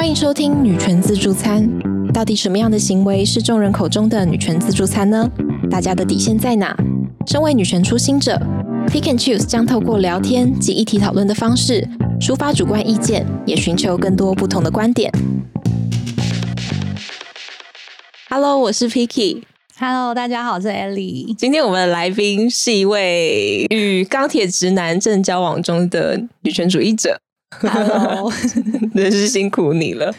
欢迎收听女权自助餐。到底什么样的行为是众人口中的女权自助餐呢？大家的底线在哪？身为女权初心者，Pick and Choose 将透过聊天及议题讨论的方式，抒发主观意见，也寻求更多不同的观点。Hello，我是 Picky。Hello，大家好，我是 Ellie。今天我们的来宾是一位与钢铁直男正交往中的女权主义者，Hello，真是辛苦你了。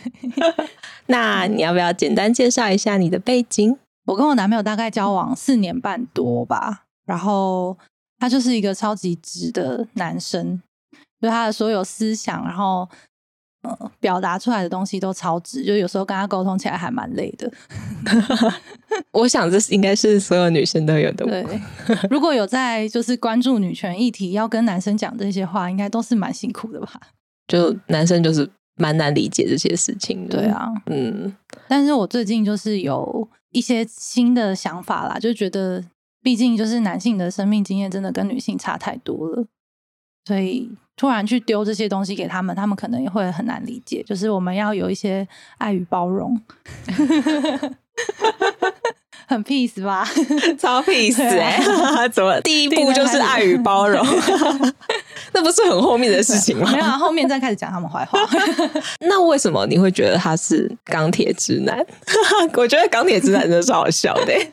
那你要不要简单介绍一下你的背景？我跟我男朋友大概交往四年半多吧，然后他就是一个超级直的男生，就他的所有思想，然后呃表达出来的东西都超直，就有时候跟他沟通起来还蛮累的。我想这是应该是所有女生都有的。对，如果有在就是关注女权议题，要跟男生讲这些话，应该都是蛮辛苦的吧？就男生就是蛮难理解这些事情的。对，啊，嗯，但是我最近就是有一些新的想法啦，就觉得毕竟就是男性的生命经验真的跟女性差太多了，所以突然去丢这些东西给他们，他们可能也会很难理解。就是我们要有一些爱与包容，很 peace 吧？超 peace 哎、啊怎么第一步就是爱与包容？那不是很后面的事情吗 没？有啊，后面再开始讲他们坏话。那为什么你会觉得他是钢铁直男？我觉得钢铁直男真的是好笑的、欸。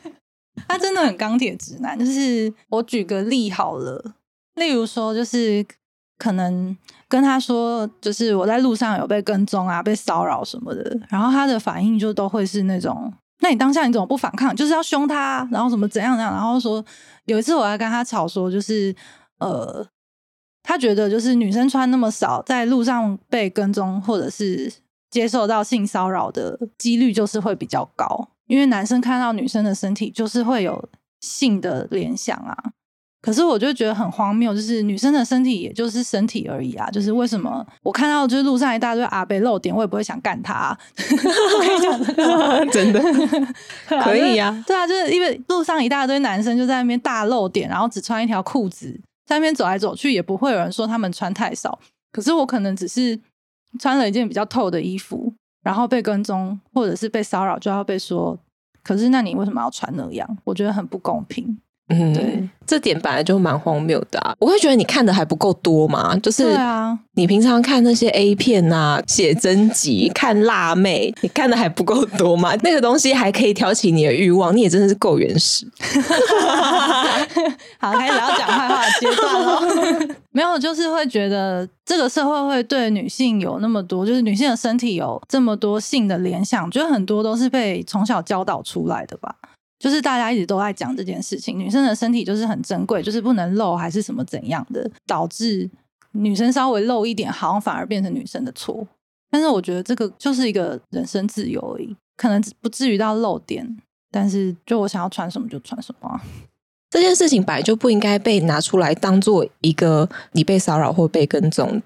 他真的很钢铁直男。就是我举个例好了，例如说，就是可能跟他说，就是我在路上有被跟踪啊，被骚扰什么的，然后他的反应就都会是那种，那你当下你怎么不反抗？就是要凶他，然后什么怎样怎样，然后说有一次我还跟他吵说，就是呃。他觉得就是女生穿那么少，在路上被跟踪或者是接受到性骚扰的几率就是会比较高，因为男生看到女生的身体就是会有性的联想啊。可是我就觉得很荒谬，就是女生的身体也就是身体而已啊，就是为什么我看到就是路上一大堆阿贝露点，我也不会想干他、真的 啊可以呀、对啊，就是因为路上一大堆男生就在那边大露点，然后只穿一条裤子，在那边走来走去，也不会有人说他们穿太少。可是我可能只是穿了一件比较透的衣服，然后被跟踪或者是被骚扰，就要被说。可是那你为什么要穿那样？我觉得很不公平。嗯，对，这点本来就蛮荒谬的、啊。我会觉得你看的还不够多嘛，就是啊，你平常看那些 A 片啊、写真集、看辣妹，你看的还不够多嘛？那个东西还可以挑起你的欲望，你也真的是够原始。好，开始要讲坏话的阶段了。没有，就是会觉得这个社会会对女性有那么多，就是女性的身体有这么多性的联想，觉得很多都是被从小教导出来的吧。就是大家一直都在讲这件事情，女生的身体就是很珍贵，就是不能露，还是什么怎样的，导致女生稍微露一点，好像反而变成女生的错。但是我觉得这个就是一个人身自由而已，可能不至于到露点，但是就我想要穿什么就穿什么、这件事情本来就不应该被拿出来当做一个你被骚扰或被跟踪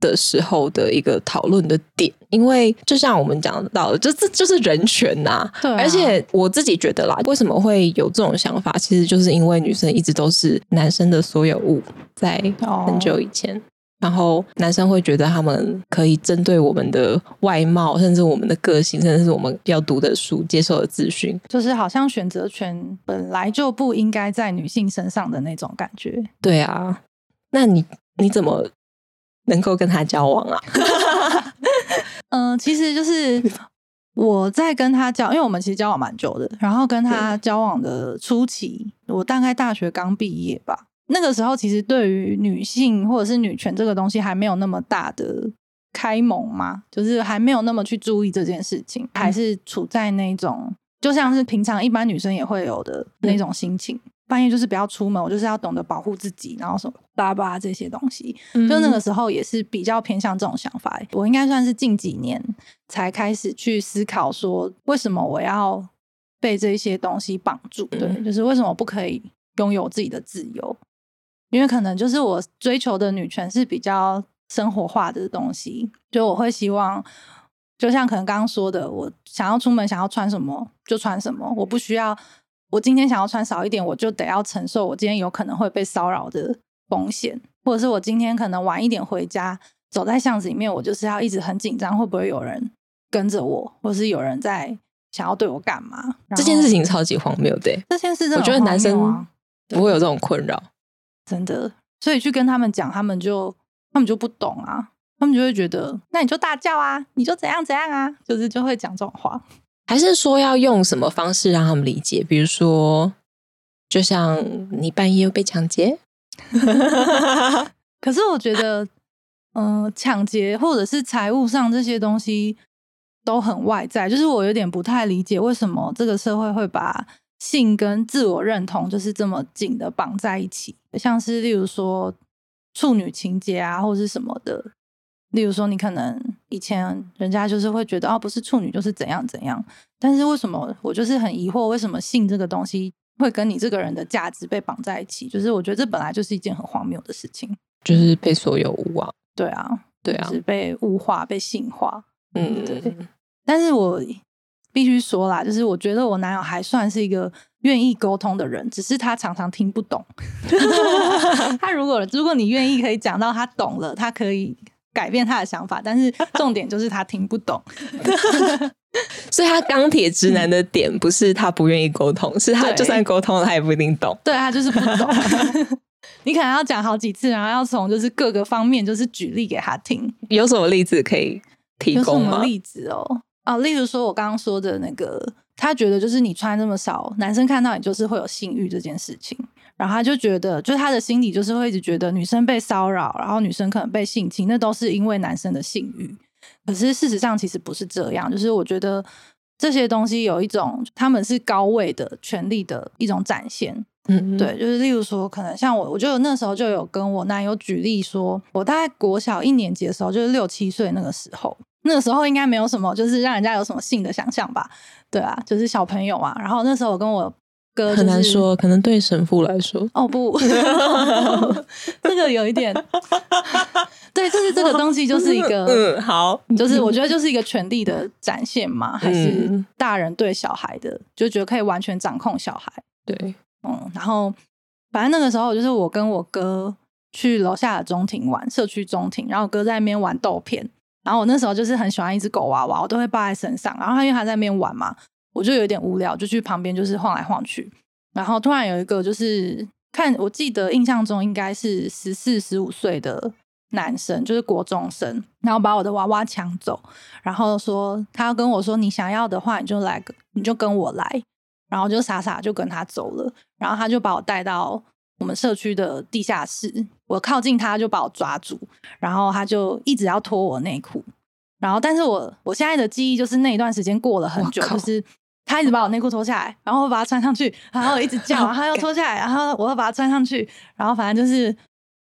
的时候的一个讨论的点，因为就像我们讲到的，就这就是人权呐、对啊而且我自己觉得啦，为什么会有这种想法，其实就是因为女生一直都是男生的所有物，在哦很久以前。然后男生会觉得他们可以针对我们的外貌，甚至我们的个性，甚至是我们要读的书、接受的资讯，就是好像选择权本来就不应该在女性身上的那种感觉。对啊，那你你怎么能够跟他交往啊？嗯、其实就是我在跟他交，因为我们其实交往蛮久的，然后跟他交往的初期，我大概大学刚毕业吧。那个时候，其实对于女性或者是女权这个东西还没有那么大的开蒙嘛，就是还没有那么去注意这件事情，还是处在那种就像是平常一般女生也会有的那种心情。半夜就是不要出门，我就是要懂得保护自己，然后什么巴拉巴拉这些东西。就那个时候也是比较偏向这种想法。我应该算是近几年才开始去思考说，为什么我要被这些东西绑住？对，嗯就是为什么不可以拥有自己的自由？因为可能就是我追求的女权是比较生活化的东西，就我会希望。就像可能刚刚说的，我想要出门，想要穿什么就穿什么，我不需要。我今天想要穿少一点，我就得要承受我今天有可能会被骚扰的风险，或者是我今天可能晚一点回家，走在巷子里面，我就是要一直很紧张，会不会有人跟着我，或是有人在想要对我干嘛？这件事情超级荒谬的，这件事我觉得男生不会有这种困扰，真的。所以去跟他们讲，他们就他们就不懂啊，他们就会觉得，那你就大叫啊，你就怎样怎样啊，就是就会讲这种话。还是说要用什么方式让他们理解？比如说，就像你半夜又被抢劫，可是我觉得，嗯，抢劫或者是财务上这些东西都很外在，就是我有点不太理解，为什么这个社会会把性跟自我认同就是这么紧的绑在一起？像是例如说处女情节啊，或者是什么的。例如说，你可能以前人家就是会觉得哦，不是处女就是怎样怎样，但是为什么我就是很疑惑，为什么性这个东西会跟你这个人的价值被绑在一起？就是我觉得这本来就是一件很荒谬的事情，就是被所有物啊，对啊，对啊，是被物化、被性化，嗯，对。但是我必须说啦，就是我觉得我男友还算是一个愿意沟通的人，只是他常常听不懂。他如果如果你愿意可以讲到他懂了，他可以。改变他的想法，但是重点就是他听不懂，所以他钢铁直男的点不是他不愿意沟通，是他就算沟通了，他也不一定懂。对他就是不懂，你可能要讲好几次，然后要从就是各个方面就是举例给他听。有什么例子可以提供吗？例子哦，啊，例如说我刚刚说的那个，他觉得就是你穿这么少，男生看到你就是会有性欲这件事情。然后他就觉得，就是他的心里就是会一直觉得女生被骚扰，然后女生可能被性侵，那都是因为男生的性欲。可是事实上其实不是这样，就是我觉得这些东西有一种他们是高位的权力的一种展现。嗯，对，就是例如说，可能像我，我就那时候就有跟我男友举例说，我大概国小一年级的时候，就是六七岁那个时候，那个时候应该没有什么，就是让人家有什么性的想象吧？对啊，就是小朋友啊。然后那时候我跟我。很难说，可能对神父来说，哦不，这个有一点，对，就是这个东西就是一个，嗯，好，就是我觉得就是一个权力的展现嘛，还是大人对小孩的，就觉得可以完全掌控小孩，对，嗯，然后反正那个时候就是我跟我哥去楼下的中庭玩，社区中庭，然后我哥在那边玩豆片，然后我那时候就是很喜欢一只狗娃娃，我都会抱在身上，然后他因为他在那边玩嘛。我就有点无聊，就去旁边就是晃来晃去，然后突然有一个就是看，我记得印象中应该是十四十五岁的男生，就是国中生，然后把我的娃娃抢走，然后说他要跟我说你想要的话你就来，你就跟我来，然后就傻傻就跟他走了，然后他就把我带到我们社区的地下室，我靠近他就把我抓住，然后他就一直要脱我内裤，然后但是我我现在的记忆就是那一段时间过了很久，就是。他一直把我内裤脱下来，然后把它穿上去，然后一直叫，然后又脱下来，然后我又把它穿上去，然后反正就是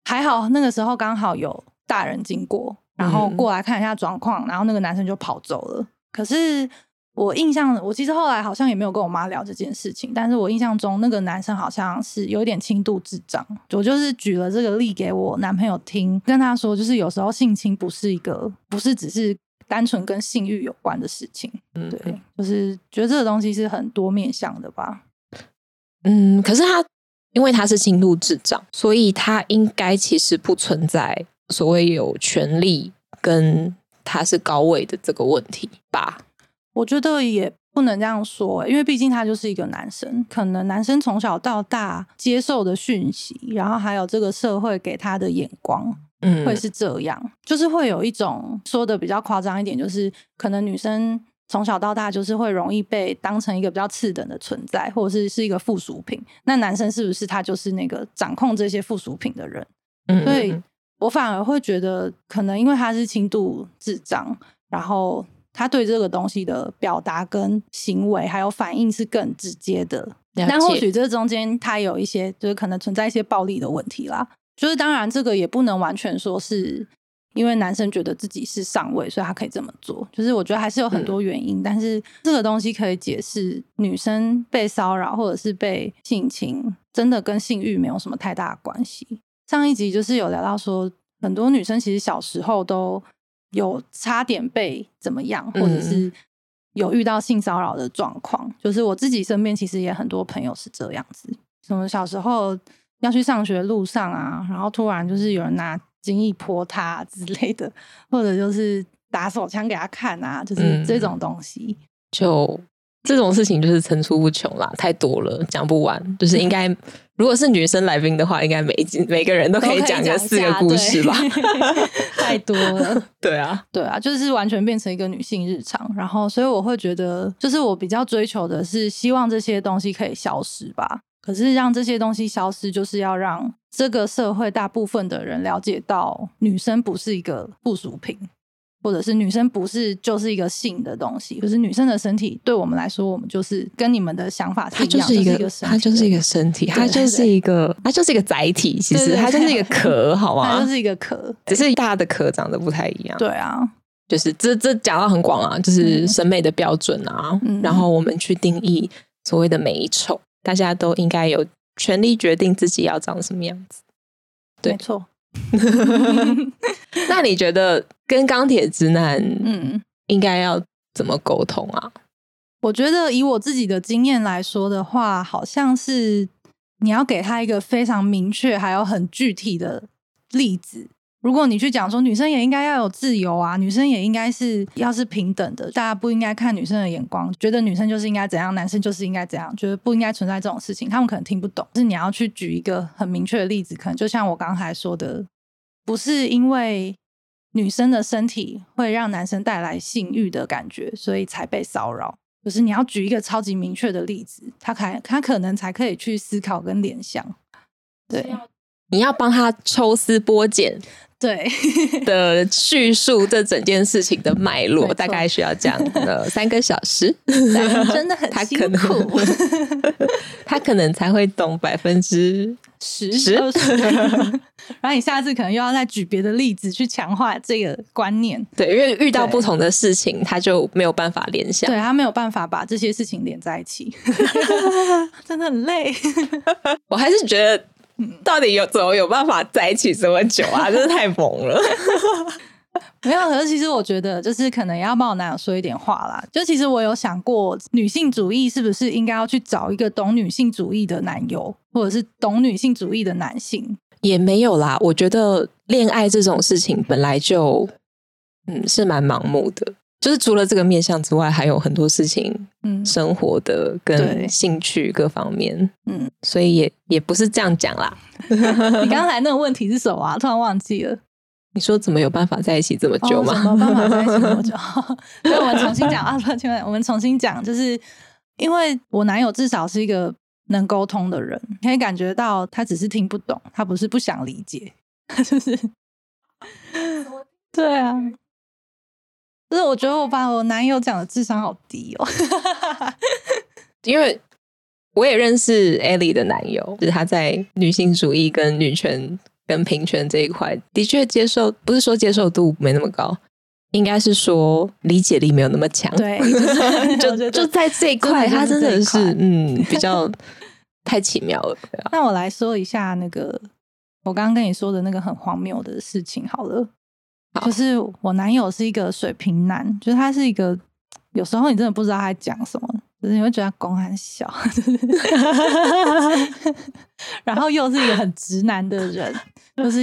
还好，那个时候刚好有大人经过，然后过来看一下状况，然后那个男生就跑走了。可是我印象，我其实后来好像也没有跟我妈聊这件事情，但是我印象中那个男生好像是有点轻度智障。我就是举了这个例给我男朋友听，跟他说，就是有时候性侵不是一个，不是只是。单纯跟性欲有关的事情，嗯，对，就是觉得这个东西是很多面向的吧。嗯，可是他因为他是轻度智障，所以他应该其实不存在所谓有权利跟他是高位的这个问题吧？我觉得也不能这样说，因为毕竟他就是一个男生，可能男生从小到大接受的讯息，然后还有这个社会给他的眼光。嗯，会是这样，就是会有一种说的比较夸张一点，就是可能女生从小到大就是会容易被当成一个比较次等的存在，或者是是一个附属品。那男生是不是他就是那个掌控这些附属品的人？嗯，所以我反而会觉得，可能因为他是轻度智障，然后他对这个东西的表达跟行为还有反应是更直接的。但或许这中间他有一些，就是可能存在一些暴力的问题啦。就是当然，这个也不能完全说是因为男生觉得自己是上位，所以他可以这么做。就是我觉得还是有很多原因，但是这个东西可以解释女生被骚扰或者是被性侵，真的跟性欲没有什么太大的关系。上一集就是有聊到说，很多女生其实小时候都有差点被怎么样，或者是有遇到性骚扰的状况。就是我自己身边其实也很多朋友是这样子，什么小时候。要去上学路上啊，然后突然就是有人拿精液泼他之类的，或者就是打手枪给他看啊，就是嗯这种东西。就这种事情就是层出不穷啦，太多了，讲不完。就是应该，如果是女生来宾的话，应该每每个人都可以讲个四个故事吧？对太多了。对啊，对啊，就是完全变成一个女性日常，然后所以我会觉得，就是我比较追求的是希望这些东西可以消失吧。可是让这些东西消失，就是要让这个社会大部分的人了解到，女生不是一个附属品，或者是女生不是就是一个性的东西，可是女生的身体对我们来说，我们就是跟你们的想法是它一样，就是一个，一个身体，它就是一个身体，它就是一个，它就是一个载体。其实它就是一个壳，好吗？它就是一个壳。只是大的壳长得不太一样。对啊，就是这这讲到很广啊，就是嗯审美的标准啊，嗯然后我们去定义所谓的美丑，大家都应该有权利决定自己要长什么样子。对没错，那你觉得跟钢铁直男嗯。应该要怎么沟通啊？我觉得以我自己的经验来说的话，好像是你要给他一个非常明确还有很具体的例子。如果你去讲说女生也应该要有自由啊，女生也应该是要是平等的，大家不应该看女生的眼光，觉得女生就是应该怎样，男生就是应该怎样，觉得不应该存在这种事情，他们可能听不懂。是你要去举一个很明确的例子，可能就像我刚才说的，不是因为女生的身体会让男生带来性欲的感觉，所以才被骚扰。就是你要举一个超级明确的例子，他才他可能才可以去思考跟联想。对你要帮他抽丝剥茧对，的叙述这整件事情的脉络，大概需要讲呃 三个小时，真的很辛苦，能他可能才会懂百分之十十。然后你下次可能又要再举别的例子去强化这个观念，对，因为遇到不同的事情，他就没有办法联想。对他没有办法把这些事情连在一起，真的很累。我还是觉得，嗯 到底有怎么有办法在一起这么久啊？真是太猛了。没有，可是其实我觉得，就是可能也要帮我男友说一点话啦。就其实我有想过，女性主义是不是应该要去找一个懂女性主义的男友，或者是懂女性主义的男性？也没有啦，我觉得恋爱这种事情本来就，嗯，是蛮盲目的。就是除了这个面向之外，还有很多事情，嗯生活的跟兴趣各方面，嗯，所以也也不是这样讲啦。你刚才那个问题是什么啊？突然忘记了。你说怎么有办法在一起这么久哦、吗？什么办法在一起这么久？所以我们重新讲啊，抱歉，我们重新讲，就是因为我男友至少是一个能沟通的人，可以感觉到他只是听不懂，他不是不想理解，就是对啊。就是我觉得我把我男友讲的智商好低哦，因为我也认识 Ellie 的男友，就是他在女性主义跟女权跟平权这一块，的确接受不是说接受度没那么高，应该是说理解力没有那么强。对，就 就在这一块，他真的是嗯比较太奇妙了。那我来说一下那个我刚刚跟你说的那个很荒谬的事情好了。就是我男友是一个水瓶男，就是他是一个有时候你真的不知道他在讲什么，就是你会觉得他公很小，然后又是一个很直男的人，就是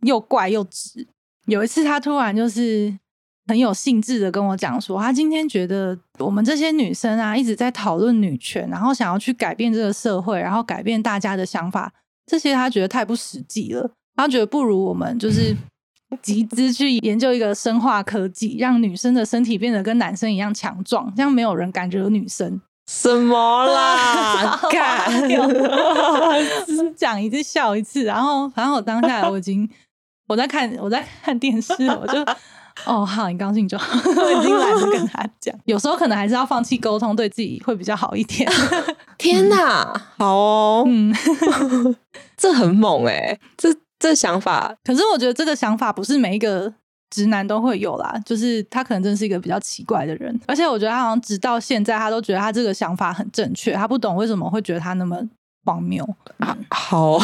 又怪又直。有一次他突然就是很有兴致的跟我讲说，他今天觉得我们这些女生啊一直在讨论女权，然后想要去改变这个社会，然后改变大家的想法，这些他觉得太不实际了。他觉得不如我们就是集资去研究一个生化科技，让女生的身体变得跟男生一样强壮，这样没有人敢惹女生。什么啦？干！只 讲一次笑一次，然后反正我当下我已经我在看我在看电视，我就哦好，你高兴就好，我已经懒得跟他讲。有时候可能还是要放弃沟通，对自己会比较好一点。天哪，好哦，嗯，这很猛哎、这这想法可是我觉得这个想法不是每一个直男都会有啦，就是他可能真是一个比较奇怪的人，而且我觉得他好像直到现在，他都觉得他这个想法很正确，他不懂为什么会觉得他那么荒谬。好 哦，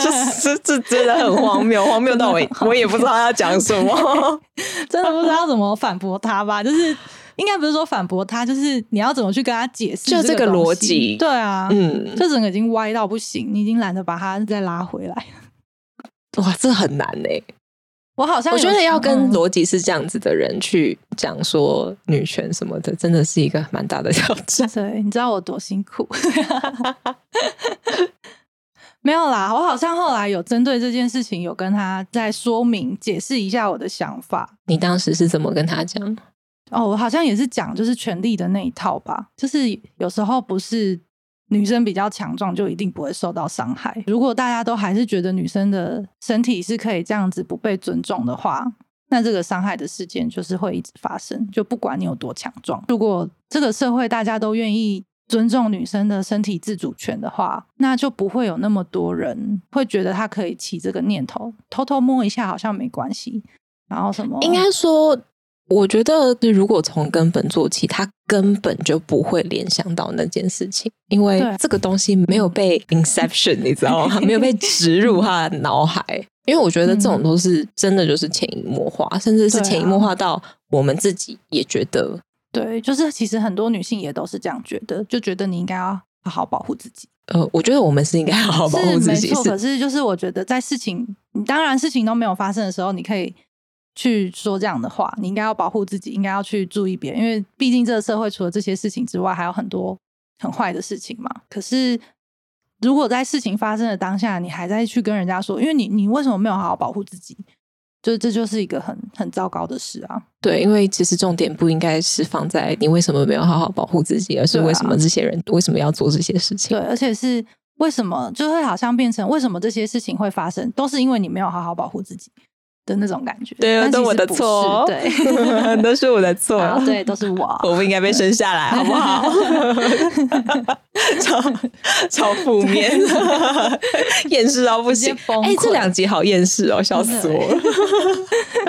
这这这真的很荒谬，荒谬到我我也不知道要讲什么。真的不知道怎么反驳他吧？就是应该不是说反驳他，就是你要怎么去跟他解释就这个逻辑对啊，嗯，这整个已经歪到不行，你已经懒得把他再拉回来。哇，这很难哎、我好像我觉得要跟嗯逻辑是这样子的人去讲说女权什么的，真的是一个蛮大的挑战。对，你知道我多辛苦。没有啦，我好像后来有针对这件事情有跟他再说明解释一下我的想法。你当时是怎么跟他讲？哦，我好像也是讲就是权力的那一套吧，就是有时候不是女生比较强壮就一定不会受到伤害。如果大家都还是觉得女生的身体是可以这样子不被尊重的话，那这个伤害的事件就是会一直发生，就不管你有多强壮。如果这个社会大家都愿意尊重女生的身体自主权的话，那就不会有那么多人会觉得他可以起这个念头，偷偷摸一下好像没关系，然后什么应该说，我觉得如果从根本做起，他根本就不会联想到那件事情，因为这个东西没有被 inception，你知道吗？没有被植入他的脑海。因为我觉得这种都是真的就是潜移默化，甚至是潜移默化到我们自己也觉得对，就是其实很多女性也都是这样觉得，就觉得你应该要好好保护自己。呃，我觉得我们是应该好好保护自己，是没错，是可是就是我觉得在事情，你当然事情都没有发生的时候，你可以去说这样的话，你应该要保护自己，应该要去注意别人，因为毕竟这个社会除了这些事情之外，还有很多很坏的事情嘛。可是如果在事情发生的当下，你还在去跟人家说，因为你你为什么没有好好保护自己？就这就是一个很很糟糕的事啊！对，因为其实重点不应该是放在你为什么没有好好保护自己，而是为什么这些人为什么要做这些事情对，。而且是为什么就会好像变成为什么这些事情会发生，都是因为你没有好好保护自己的那种感觉。对都我的错，对，都是我的错，啊，对，都是我。我不应该被生下来，好不好？超超负面，厌世到不行哎、这两集好厌世哦，笑死我了。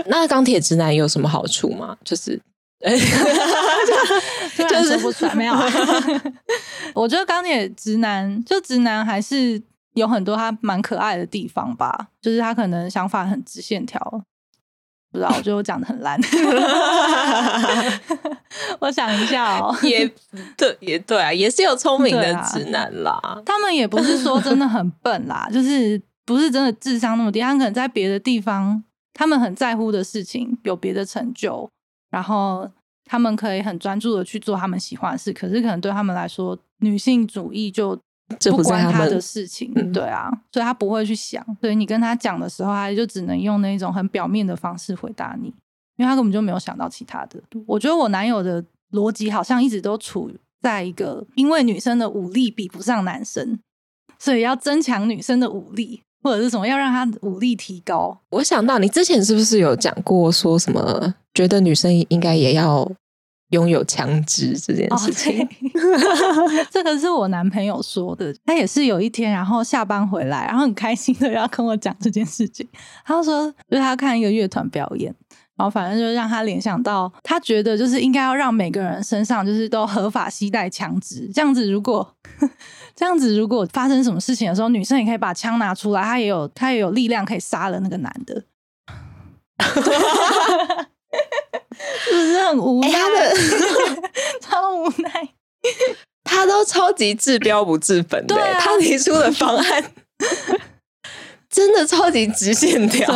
那钢铁直男有什么好处吗？就是。就是说不出来，没有啊。我觉得钢铁直男，就直男还是有很多他蛮可爱的地方吧，就是他可能想法很直线条。不知道，我觉得我讲的很烂。我想一下哦，也对，也对啊，也是有聪明的直男啦。他们也不是说真的很笨啦，就是不是真的智商那么低，他们可能在别的地方，他们很在乎的事情有别的成就，然后他们可以很专注的去做他们喜欢的事，可是可能对他们来说，女性主义就这不在关他的事情，嗯对啊，所以他不会去想，所以你跟他讲的时候，他就只能用那种很表面的方式回答你，因为他根本就没有想到其他的。我觉得我男友的逻辑好像一直都处在一个，因为女生的武力比不上男生，所以要增强女生的武力，或者是什么要让她武力提高。我想到你之前是不是有讲过说什么？觉得女生应该也要拥有枪支这件事情。这个是我男朋友说的，他也是有一天，然后下班回来，然后很开心的要跟我讲这件事情。他说，就是他看一个乐团表演，然后反正就让他联想到，他觉得就是应该要让每个人身上就是都合法携带枪支，这样子如果 这样子如果发生什么事情的时候，女生也可以把枪拿出来，她也有她也有力量可以杀了那个男的。是不是很无奈？哎他的 超无奈。他都超级治标不治本的、他提出的方案 真的超级直线条。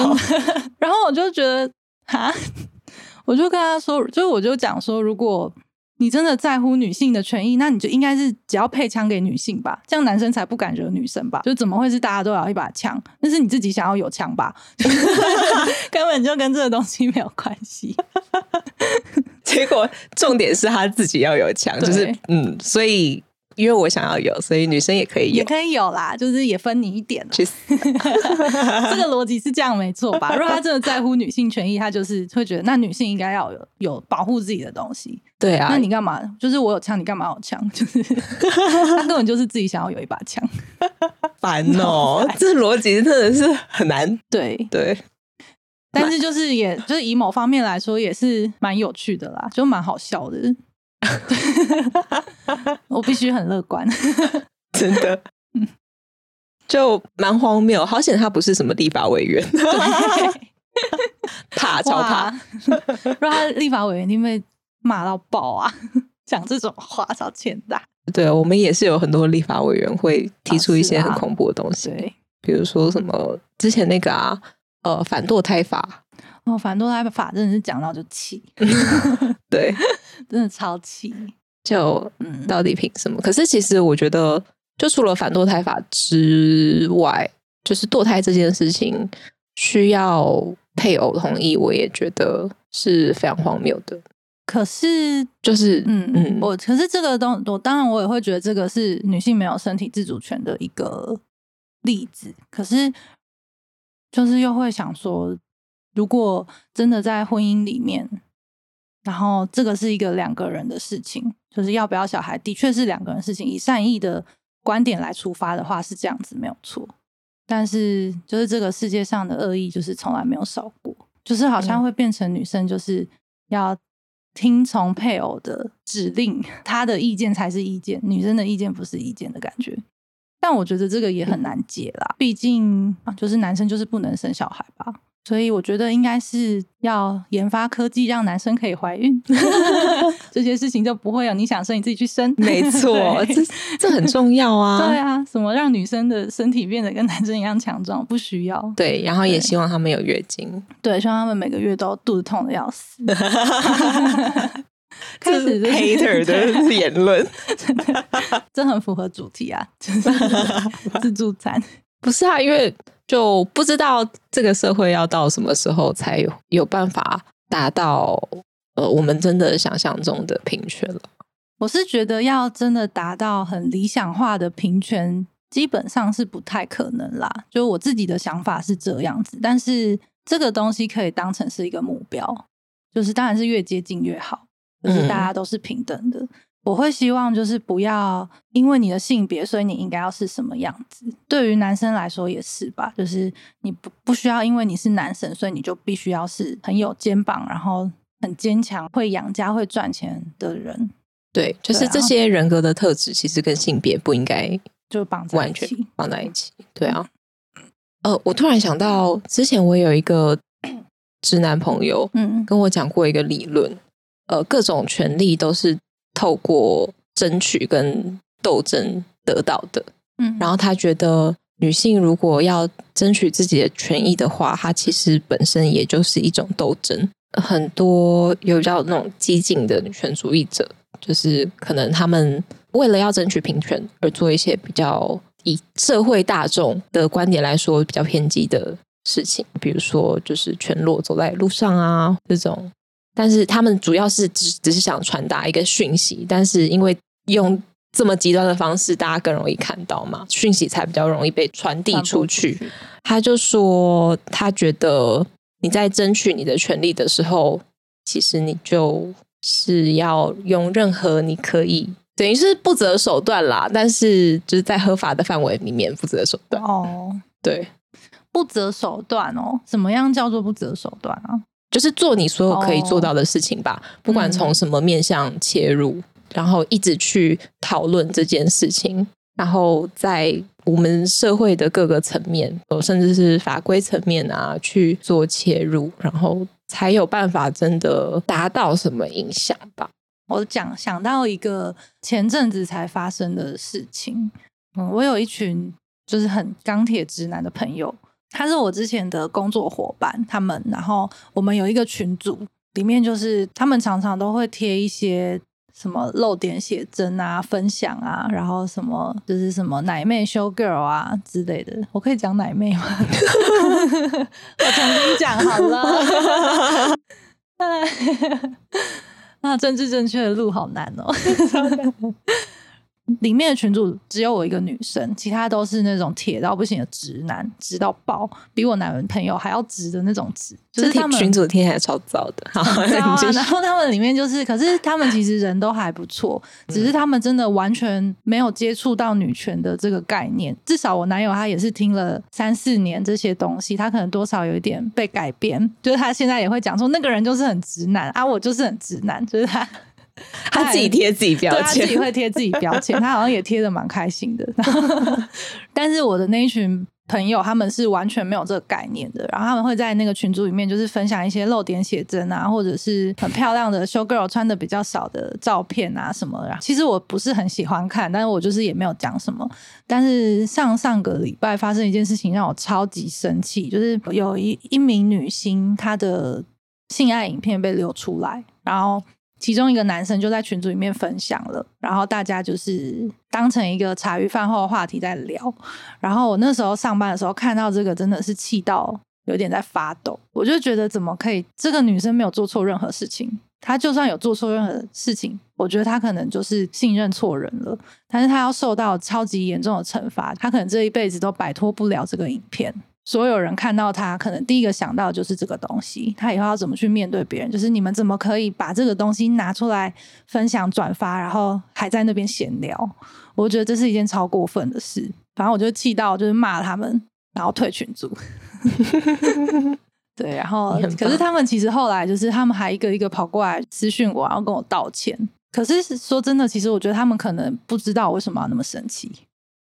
然后我就觉得，啊，我就跟他说，就我就讲说，如果你真的在乎女性的权益，那你就应该是只要配枪给女性吧，这样男生才不敢惹女生吧？就怎么会是大家都要一把枪？那是你自己想要有枪吧？根本就跟这个东西没有关系。结果重点是他自己要有枪，就是嗯，所以因为我想要有，所以女生也可以有。也可以有啦，就是也分你一点啦。去死！这个逻辑是这样没错吧？如果他真的在乎女性权益，他就是会觉得那女性应该要有有保护自己的东西。对啊，那你干嘛？就是我有枪，你干嘛有枪？就是 他根本就是自己想要有一把枪。烦哦，这逻辑真的是很难。对，对，但是就是也就是以某方面来说，也是蛮有趣的啦，就蛮好笑的。我必须很乐观。真的，就蛮荒谬。好险他不是什么立法委员，怕超怕。哇！如果他立法委员一定被骂到爆啊！讲这种话超欠打。对，我们也是有很多立法委员会提出一些很恐怖的东西，对，比如说什么之前那个啊，呃，反堕胎法，哦，反堕胎法真的是讲到就气，对，真的超气。就嗯，到底凭什么？可是其实我觉得，就除了反堕胎法之外，就是堕胎这件事情需要配偶同意，我也觉得是非常荒谬的。可是就是嗯嗯我可是这个东，我当然我也会觉得这个是女性没有身体自主权的一个例子。可是就是又会想说，如果真的在婚姻里面，然后这个是一个两个人的事情，就是要不要小孩，的确是两个人事情。以善意的观点来出发的话，是这样子没有错。但是就是这个世界上的恶意，就是从来没有少过，就是好像嗯会变成女生就是要听从配偶的指令，他的意见才是意见，女生的意见不是意见的感觉。但我觉得这个也很难解啦，毕竟啊就是男生就是不能生小孩吧，所以我觉得应该是要研发科技，让男生可以怀孕，这些事情就不会有你想生你自己去生。没 错，对这这很重要啊。对啊，什么让女生的身体变得跟男生一样强壮，不需要。对，然后也希望他们有月经。对，希望他们每个月都肚子痛的要死。开始 hater 的言论，这很符合主题啊，就是自助餐。不是啊？因为就不知道这个社会要到什么时候才有有办法达到呃我们真的想象中的平权了。我是觉得要真的达到很理想化的平权，基本上是不太可能啦。就我自己的想法是这样子，但是这个东西可以当成是一个目标，就是当然是越接近越好，就是大家都是平等的。我会希望就是不要因为你的性别，所以你应该要是什么样子。对于男生来说也是吧，就是你不不需要因为你是男生，所以你就必须要是很有肩膀，然后很坚强、会养家、会赚钱的人。对，就是这些人格的特质，其实跟性别不应该就绑在完全一起。放在一起。对啊，呃，我突然想到，之前我有一个直男朋友嗯跟我讲过一个理论，呃，各种权利都是透过争取跟斗争得到的。嗯，然后他觉得，女性如果要争取自己的权益的话，她其实本身也就是一种斗争。很多有比较那种激进的女权主义者，就是可能他们为了要争取平权而做一些比较以社会大众的观点来说比较偏激的事情，比如说就是全裸走在路上啊这种。但是他们主要是只只是想传达一个讯息，但是因为用这么极端的方式，大家更容易看到嘛，讯息才比较容易被传递出去。他就说，他觉得你在争取你的权利的时候，其实你就是要用任何你可以，等于是不择手段啦，但是就是在合法的范围里面不择手段。哦，对，不择手段哦，怎么样叫做不择手段啊？就是做你所有可以做到的事情吧，不管从什么面向切入，然后一直去讨论这件事情，然后在我们社会的各个层面，呃甚至是法规层面啊，去做切入，然后才有办法真的达到什么影响吧。我讲想到一个前阵子才发生的事情，嗯，我有一群就是很钢铁直男的朋友，他是我之前的工作伙伴，他们，然后我们有一个群组，里面就是他们常常都会贴一些什么漏点写真啊、分享啊，然后什么就是什么奶妹修 girl 啊之类的，我可以讲奶妹吗？我重新讲好了。那政治正确的路好难哦。里面的群主只有我一个女生，其他都是那种铁到不行的直男，直到爆，比我男朋友还要直的那种直。就是他们群主听起来超糟的，好，知道啊然后他们里面就是，可是他们其实人都还不错，只是他们真的完全没有接触到女权的这个概念。至少我男友他也是听了三四年这些东西，他可能多少有一点被改变，就是他现在也会讲说那个人就是很直男啊，我就是很直男，就是他。他自己贴自己标签他自己，会贴自己标签，他好像也贴的蛮开心的。但是我的那一群朋友他们是完全没有这个概念的，然后他们会在那个群组里面就是分享一些露点写真啊，或者是很漂亮的 show girl 穿的比较少的照片啊什么。其实我不是很喜欢看，但是我就是也没有讲什么。但是上上个礼拜发生一件事情让我超级生气，就是有一一名女星她的性爱影片被流出来，然后。其中一个男生就在群组里面分享了，然后大家就是当成一个茶余饭后的话题在聊。然后我那时候上班的时候看到这个，真的是气到有点在发抖。我就觉得怎么可以？这个女生没有做错任何事情，她就算有做错任何事情，我觉得她可能就是信任错人了。但是她要受到超级严重的惩罚，她可能这一辈子都摆脱不了这个影片。所有人看到他，可能第一个想到就是这个东西。他以后要怎么去面对别人？就是你们怎么可以把这个东西拿出来分享、转发，然后还在那边闲聊？我觉得这是一件超过分的事。反正我就气到，就是骂他们，然后退群组。对，然后可是他们其实后来就是他们还一个一个跑过来私讯我，然后跟我道歉。可是说真的，其实我觉得他们可能不知道为什么要那么生气。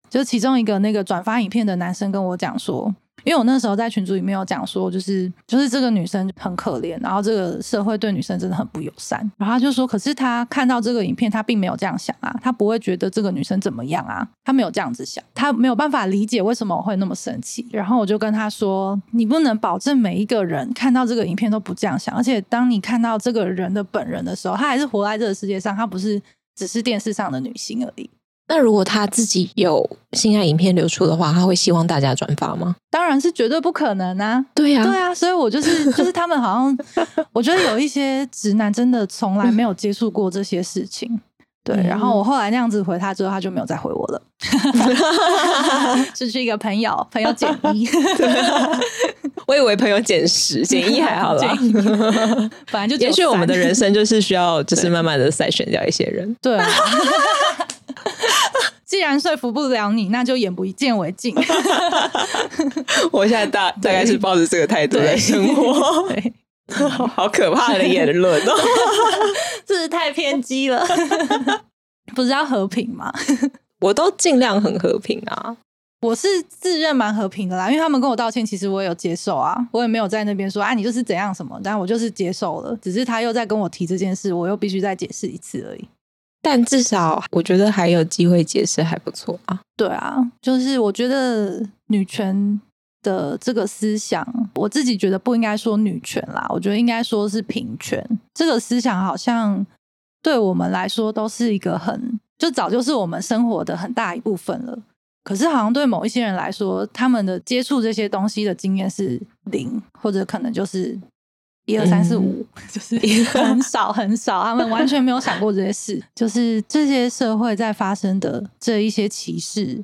就其中一个那个转发影片的男生跟我讲说。因为我那时候在群组里面有讲说，就是就是这个女生很可怜，然后这个社会对女生真的很不友善。然后他就说，可是他看到这个影片，他并没有这样想啊，他不会觉得这个女生怎么样啊，他没有这样子想，他没有办法理解为什么我会那么生气。然后我就跟他说，你不能保证每一个人看到这个影片都不这样想，而且当你看到这个人的本人的时候，他还是活在这个世界上，他不是只是电视上的女星而已。那如果他自己有性爱影片流出的话，他会希望大家转发吗？当然是绝对不可能啊！对呀，对啊，所以我就是就是他们好像，我觉得有一些直男真的从来没有接触过这些事情。对，然后我后来那样子回他之后，他就没有再回我了，失去一个朋友，朋友减一，我以为朋友减十，减一还好啦。本来就也许我们的人生就是需要，就是慢慢的筛选掉一些人。对。既然说服不了你，那就眼不见为净。我现在大大概是抱着这个态度在生活，好可怕的言论哦，这是太偏激了。不是要和平吗？我都尽量很和平啊，我是自认蛮和平的啦，因为他们跟我道歉，其实我也有接受啊，我也没有在那边说啊你就是怎样什么，但我就是接受了，只是他又在跟我提这件事，我又必须再解释一次而已。但至少我觉得还有机会解释，还不错啊。对啊，就是我觉得女权的这个思想，我自己觉得不应该说女权啦，我觉得应该说是平权。这个思想好像对我们来说都是一个很，就早就是我们生活的很大一部分了。可是好像对某一些人来说，他们的接触这些东西的经验是零，或者可能就是。一二三四五，就是很少很少，他们完全没有想过这些事。就是这些社会在发生的这一些歧视，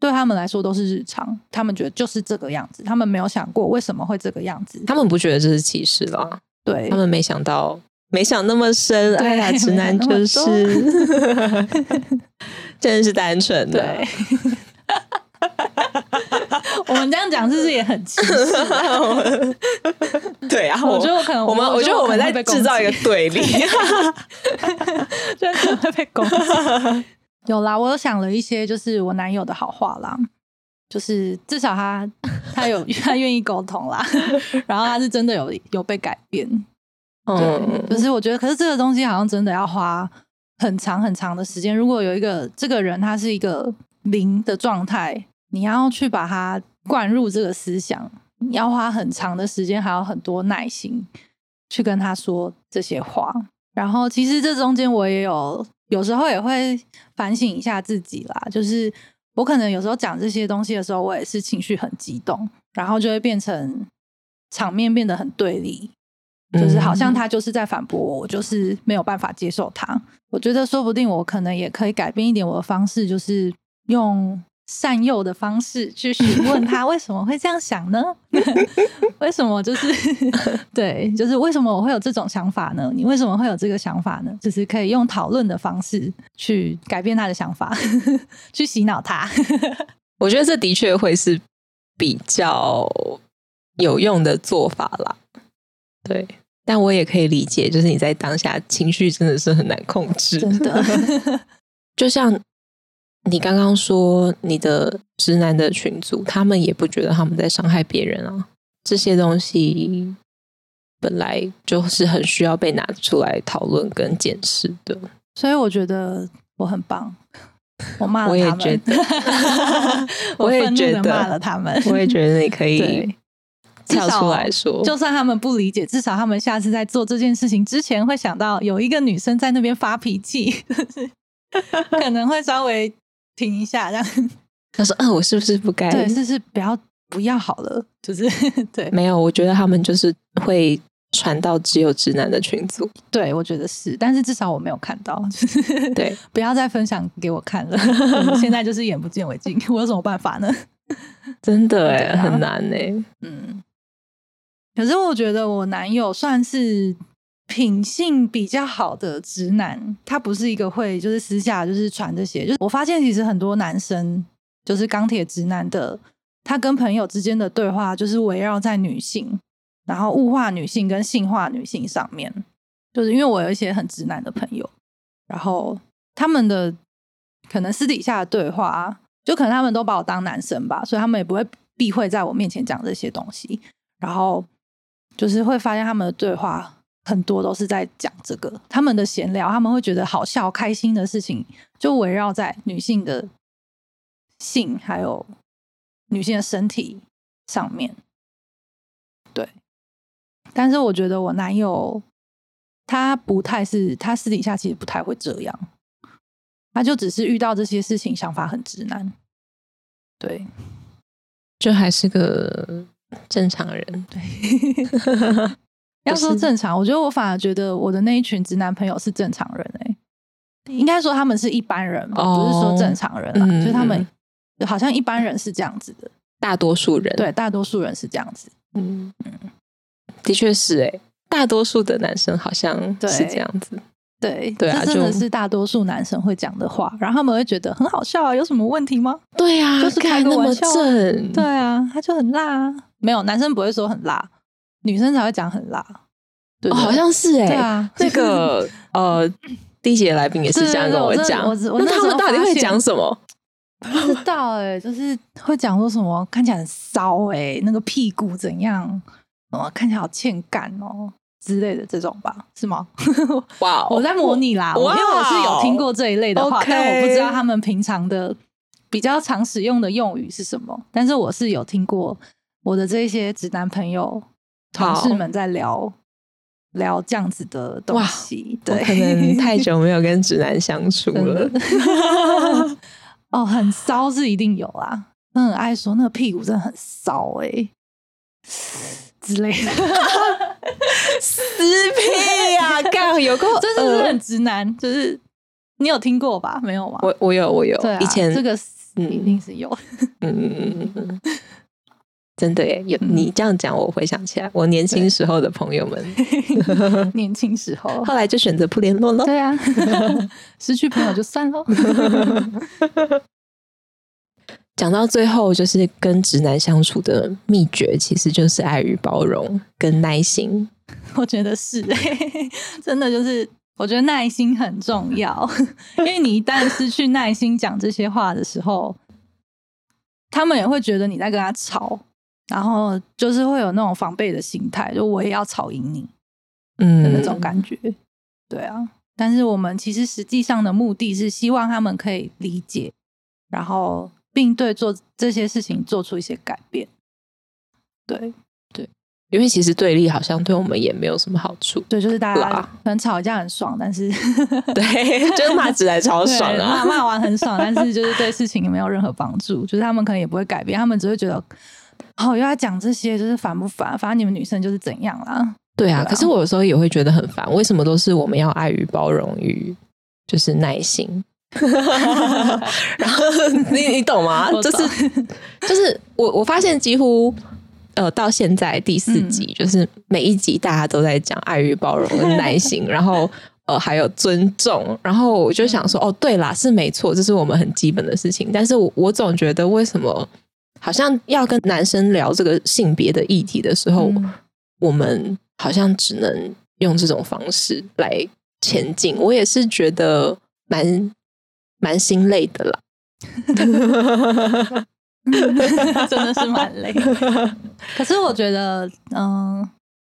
对他们来说都是日常。他们觉得就是这个样子，他们没有想过为什么会这个样子。他们不觉得这是歧视了，对他们没想到，没想那么深。哎呀，直男就是，真的是单纯的。我们这样讲是不是也很歧视？对啊，我觉得我可能我们我觉得我们在制造一个对立，真的会被攻击。有啦，我有想了一些，就是我男友的好话啦，就是至少他他有 他愿意沟通啦，然后他是真的有有被改变。嗯，就是我觉得，可是这个东西好像真的要花很长很长的时间。如果有一个这个人，他是一个零的状态。你要去把它灌入这个思想，你要花很长的时间，还有很多耐心去跟他说这些话。然后，其实这中间我也有有时候也会反省一下自己啦。就是我可能有时候讲这些东西的时候，我也是情绪很激动，然后就会变成场面变得很对立，就是好像他就是在反驳我，我就是没有办法接受他。我觉得说不定我可能也可以改变一点我的方式，就是用。善诱的方式去询问他为什么会这样想呢？为什么就是 对，就是为什么我会有这种想法呢？你为什么会有这个想法呢？就是可以用讨论的方式去改变他的想法，去洗脑他。我觉得这的确会是比较有用的做法啦。对，但我也可以理解，就是你在当下情绪真的是很难控制，真的，就像。你刚刚说你的直男的群组，他们也不觉得他们在伤害别人啊，这些东西本来就是很需要被拿出来讨论跟检视的。所以我觉得我很棒，我骂了我也觉得我我也觉得骂了他们，我也觉得你可以跳出来说，就算他们不理解，至少他们下次在做这件事情之前，会想到有一个女生在那边发脾气，可能会稍微停一下，这样。他说：“嗯，我是不是不该？”对，是是不要不要好了，就是 对。没有，我觉得他们就是会传到只有直男的群组。对，我觉得是，但是至少我没有看到，就是对，不要再分享给我看了，嗯现在就是眼不见为净，我有什么办法呢？真的哎、很难哎、嗯，可是我觉得我男友算是品性比较好的直男，他不是一个会就是私下就是传这些，就我发现其实很多男生就是钢铁直男的，他跟朋友之间的对话就是围绕在女性，然后物化女性跟性化女性上面，就是因为我有一些很直男的朋友，然后他们的可能私底下的对话，就可能他们都把我当男生吧，所以他们也不会避讳在我面前讲这些东西。然后就是会发现他们的对话很多都是在讲这个，他们的闲聊，他们会觉得好笑、开心的事情，就围绕在女性的性还有女性的身体上面。对，但是我觉得我男友他不太是，他私底下其实不太会这样。他就只是遇到这些事情，想法很直男。对就还是个正常人。对，要说正常，我觉得我反而觉得我的那一群直男朋友是正常人哎、应该说他们是一般人嘛，哦不是说正常人啦，嗯就是他们好像一般人是这样子的，大多数人，对，大多数人是这样子，嗯，的确是哎、大多数的男生好像对是这样子。对，对啊这真的是大多数男生会讲的话，然后他们会觉得很好笑啊，有什么问题吗？对啊，就是开看那么个玩笑啊正，对啊，他就很辣啊，没有男生不会说很辣，女生才会讲很辣，对哦，好像是哎、对啊，那个 呃，第一节来宾也是这样跟对对对我讲。我只我那那他们到底会讲什么？不知道哎、就是会讲说什么看起来很骚哎、那个屁股怎样，哦，看起来好欠干哦之类的这种吧，是吗？哇哦，我在模拟啦，我哇因为我是有听过这一类的话但我不知道他们平常的比较常使用的用语是什么。但是我是有听过我的这些直男朋友、同事们在聊聊这样子的东西，我对，可能太 久没有跟直男相处了。哦，很骚是一定有啦，他很爱说那个屁股真的很骚哎、之类的，撕屁呀！干有够，这是不是呃很直男？就是你有听过吧？没有吗？我我有我有对、啊，以前这个嗯一定是有，嗯嗯嗯嗯嗯，真的耶！有嗯你这样讲，我回想起来，我年轻时候的朋友们，年轻时候。后来就选择不联络了。对啊，失去朋友就算喽。讲到最后，就是跟直男相处的秘诀，其实就是爱与包容跟耐心。我觉得是、真的就是，我觉得耐心很重要，因为你一旦失去耐心讲这些话的时候，他们也会觉得你在跟他吵，然后就是会有那种防备的心态，就我也要吵赢你嗯的那种感觉。对啊，但是我们其实实际上的目的是希望他们可以理解，然后并对做这些事情做出一些改变。对对，因为其实对立好像对我们也没有什么好处。对，就是大家啦可能吵架很爽，但是 对，就是骂起来超爽对骂啊！骂完很爽，但是就是对事情也没有任何帮助，就是他们可能也不会改变，他们只会觉得哦，又要讲这些，就是烦不烦？反正你们女生就是怎样啦。对啊，对啊可是我有时候也会觉得很烦，为什么都是我们要爱与包容与就是耐心？然后你你懂吗？懂就是就是我我发现几乎呃到现在第四嗯集，就是每一集大家都在讲爱与包容跟耐心，然后呃还有尊重，然后我就想说哦对啦是没错，这是我们很基本的事情，但是我我总觉得为什么好像要跟男生聊这个性别的议题的时候，嗯我们好像只能用这种方式来前进。我也是觉得蛮蛮心累的啦。真的是蛮累。可是我觉得，嗯，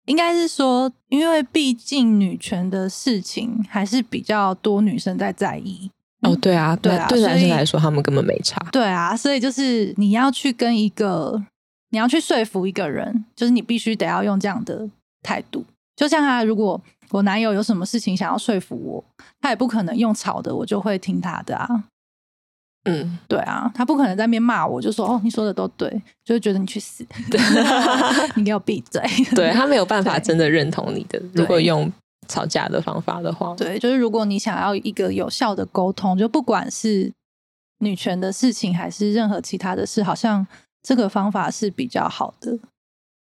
应该是说，因为毕竟女权的事情还是比较多女生在在意。哦，对啊，对啊对男生来说，他们根本没差。对啊，所以就是你要去跟一个，你要去说服一个人，就是你必须得要用这样的态度。就像他，如果我男友有什么事情想要说服我，他也不可能用吵的，我就会听他的啊。嗯，对啊，他不可能在那边骂我，就说哦，你说的都对，就会觉得你去死 你给我闭嘴。对他没有办法真的认同你的。如果用吵架的方法的话，对，就是如果你想要一个有效的沟通，就不管是女权的事情还是任何其他的事，好像这个方法是比较好的。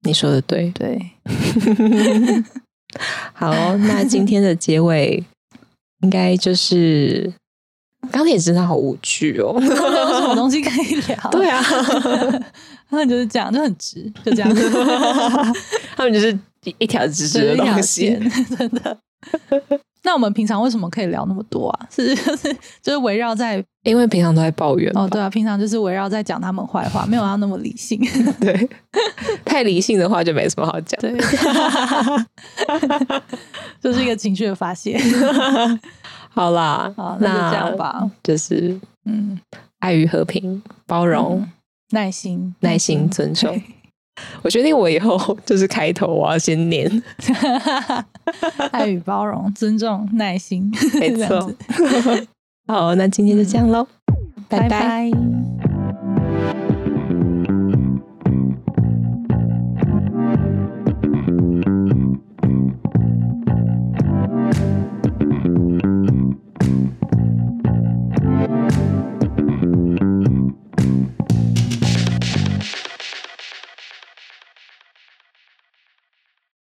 你说的对。对，好，那今天的结尾应该就是钢铁直男好无趣哦。没有什么东西可以聊。对啊，他们就是这样，就很直，就这样，他们就是一一条直直的一条东西线。真的。那我们平常为什么可以聊那么多啊？是就 是就是围绕在因为平常都在抱怨哦，对啊，平常就是围绕在讲他们坏话，没有要那么理性。对，太理性的话就没什么好讲。对，就是一个情绪的发泄。好啦，好，那就这样吧。就是嗯，爱与和平、包容、嗯耐心，耐心、尊重。我决定我以后 就是开头我要先念，爱与包容、尊重、耐心，没错子。好，那今天就这样喽，拜拜拜拜